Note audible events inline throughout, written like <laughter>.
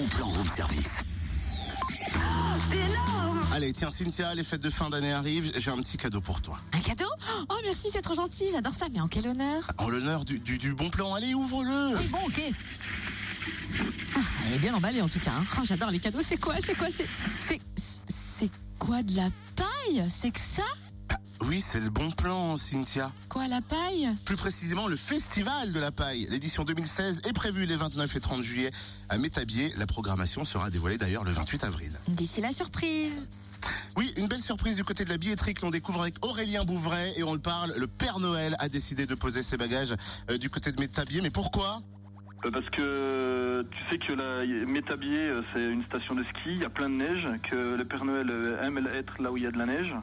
bon plan room service. C'est énorme Allez, tiens Cynthia, les fêtes de fin d'année arrivent, j'ai un petit cadeau pour toi. Un cadeau? Oh merci, c'est trop gentil, j'adore ça, mais en quel honneur? En l'honneur du, du, du bon plan, allez, ouvre-le Oui, bon, ok. Ah, elle est bien emballée en tout cas. hein. Oh, j'adore les cadeaux. C'est quoi C'est quoi C'est c'est c'est quoi de la paille? C'est que ça? Oui, c'est le bon plan, Cynthia. Quoi la paille? Plus précisément, le Festival de la Paille. L'édition 2016 est prévue les 29 et 30 juillet à Métabier. La programmation sera dévoilée d'ailleurs le 28 avril. D'ici la surprise. Oui, une belle surprise du côté de la billetterie que l'on découvre avec Aurélien Bouvray et on le parle. Le Père Noël a décidé de poser ses bagages euh, du côté de Métabier. Mais pourquoi? Parce que tu sais que la Métabier, euh, c'est une station de ski, il y a plein de neige, que le Père Noël euh, aime être là où il y a de la neige.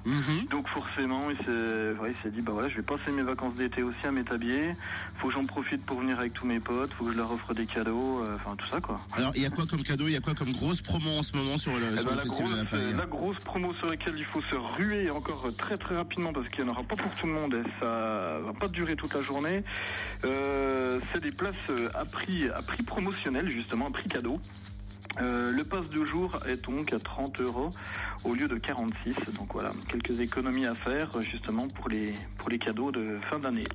Donc forcément, il s'est ouais, dit, bah voilà, je vais passer mes vacances d'été aussi à Métabier. Faut que j'en profite pour venir avec tous mes potes, faut que je leur offre des cadeaux, euh, enfin tout ça quoi. Alors, il y a quoi comme cadeau? Il y a quoi comme grosse promo en ce moment sur le, Eh sur ben, le la, Festival de la grosse, Paille la grosse promo sur laquelle il faut se ruer encore très très rapidement parce qu'il n'y en aura pas pour tout le monde et ça va pas durer toute la journée. Euh, c'est des places euh, à prix, à prix promotionnel justement, à prix cadeau. Euh, le pass de jour est donc à 30 euros au lieu de 46. Donc voilà, quelques économies à faire justement pour les, pour les cadeaux de fin d'année.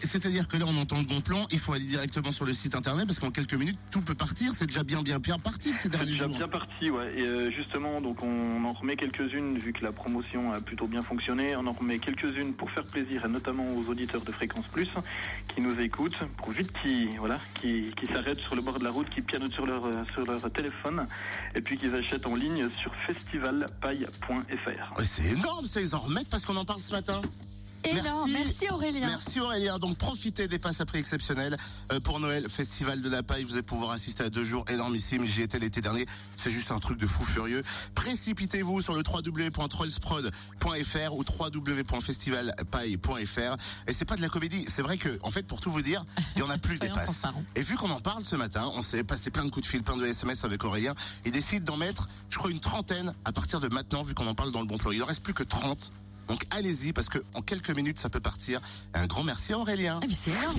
C'est-à-dire que là, on entend le bon plan, il faut aller directement sur le site internet parce qu'en quelques minutes, tout peut partir. C'est déjà bien, bien, bien parti ces C'est derniers déjà jours. bien parti, ouais. Et euh, justement, donc on en remet quelques-unes vu que la promotion a plutôt bien fonctionné. On en remet quelques-unes pour faire plaisir, et notamment aux auditeurs de Fréquence Plus qui nous écoutent, pour vite qui voilà, qui, qui s'arrêtent sur le bord de la route, qui pianotent sur leur euh, sur leur téléphone, et puis qu'ils achètent en ligne sur festivalpaille.fr. C'est énorme, ça, ils en remettent parce qu'on en parle ce matin. Énorme. Merci, Aurélien. Merci Aurélien. Donc profitez des passes à prix exceptionnels euh, pour Noël, Festival de la Paille. Vous allez pouvoir assister à deux jours énormissimes. J'y étais l'été dernier. C'est juste un truc de fou furieux. Précipitez-vous sur le www.trollsprod.fr ou www.festivalpaille.fr. Et c'est pas de la comédie. C'est vrai que, en fait, pour tout vous dire, il y en a plus <laughs> des passes. Et vu qu'on en parle ce matin, on s'est passé plein de coups de fil, plein de SMS avec Aurélien. Il décide d'en mettre, je crois, une trentaine à partir de maintenant, vu qu'on en parle dans le bon plan. Il en reste plus que 30. Donc allez-y, parce que en quelques minutes, ça peut partir. Un grand merci à Aurélien. Ah.